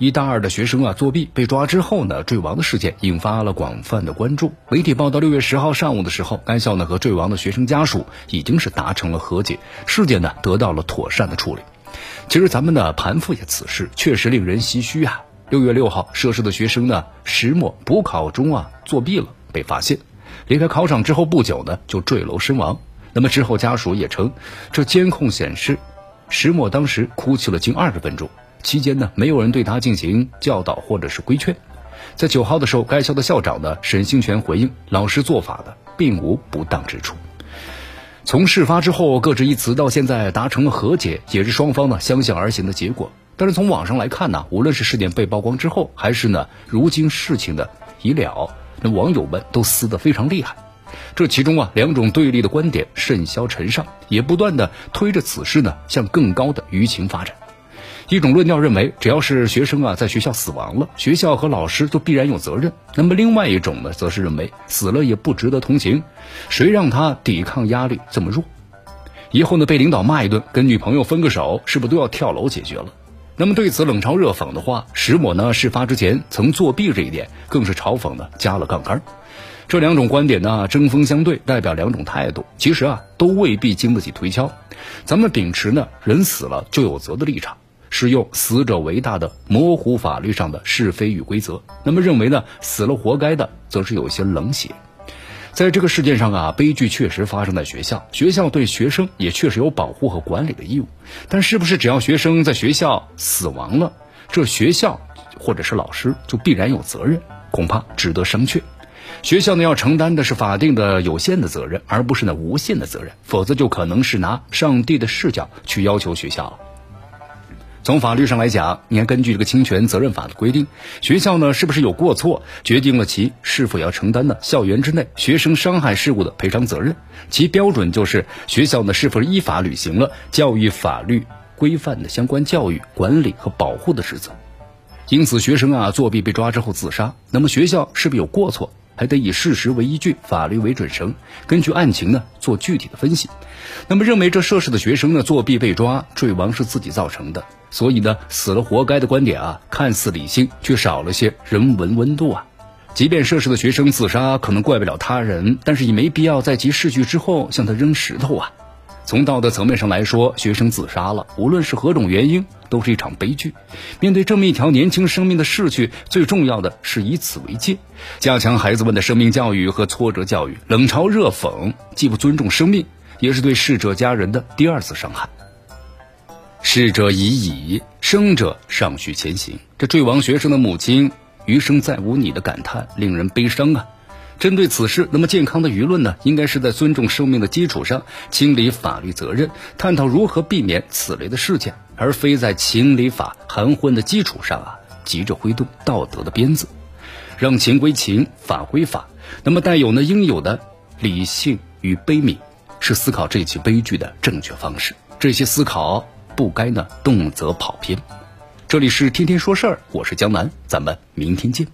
一大二的学生啊作弊被抓之后呢，坠亡的事件引发了广泛的关注。媒体报道，六月十号上午的时候，该校呢和坠亡的学生家属已经是达成了和解，事件呢得到了妥善的处理。其实咱们呢盘复一下此事，确实令人唏嘘啊。六月六号，涉事的学生呢石墨补考中啊作弊了，被发现，离开考场之后不久呢就坠楼身亡。那么之后家属也称，这监控显示，石墨当时哭泣了近二十分钟。期间呢，没有人对他进行教导或者是规劝。在九号的时候，该校的校长呢沈兴全回应，老师做法的并无不当之处。从事发之后各执一词到现在达成了和解，也是双方呢相向而行的结果。但是从网上来看呢，无论是事件被曝光之后，还是呢如今事情的已了，那网友们都撕得非常厉害。这其中啊两种对立的观点甚嚣尘上，也不断的推着此事呢向更高的舆情发展。一种论调认为，只要是学生啊在学校死亡了，学校和老师就必然有责任。那么另外一种呢，则是认为死了也不值得同情，谁让他抵抗压力这么弱？以后呢被领导骂一顿，跟女朋友分个手，是不是都要跳楼解决了？那么对此冷嘲热讽的话，石某呢事发之前曾作弊这一点，更是嘲讽的加了杠杆。这两种观点呢针锋相对，代表两种态度，其实啊都未必经得起推敲。咱们秉持呢人死了就有责的立场。是用死者为大的模糊法律上的是非与规则，那么认为呢死了活该的，则是有些冷血。在这个事件上啊，悲剧确实发生在学校，学校对学生也确实有保护和管理的义务。但是不是只要学生在学校死亡了，这学校或者是老师就必然有责任？恐怕值得商榷。学校呢要承担的是法定的有限的责任，而不是呢无限的责任，否则就可能是拿上帝的视角去要求学校了。从法律上来讲，你看，根据这个侵权责任法的规定，学校呢是不是有过错，决定了其是否要承担呢校园之内学生伤害事故的赔偿责任。其标准就是学校呢是否依法履行了教育法律规范的相关教育管理和保护的职责。因此，学生啊作弊被抓之后自杀，那么学校是不是有过错？还得以事实为依据，法律为准绳，根据案情呢做具体的分析。那么认为这涉事的学生呢作弊被抓坠亡是自己造成的，所以呢死了活该的观点啊，看似理性，却少了些人文温度啊。即便涉事的学生自杀可能怪不了他人，但是也没必要在其逝去之后向他扔石头啊。从道德层面上来说，学生自杀了，无论是何种原因，都是一场悲剧。面对这么一条年轻生命的逝去，最重要的是以此为戒，加强孩子们的生命教育和挫折教育。冷嘲热讽，既不尊重生命，也是对逝者家人的第二次伤害。逝者已矣，生者尚需前行。这坠亡学生的母亲“余生再无你”的感叹，令人悲伤啊。针对此事，那么健康的舆论呢，应该是在尊重生命的基础上，清理法律责任，探讨如何避免此类的事件，而非在情理法含混的基础上啊，急着挥动道德的鞭子，让情归情，法归法。那么带有呢应有的理性与悲悯，是思考这起悲剧的正确方式。这些思考不该呢动辄跑偏。这里是天天说事儿，我是江南，咱们明天见。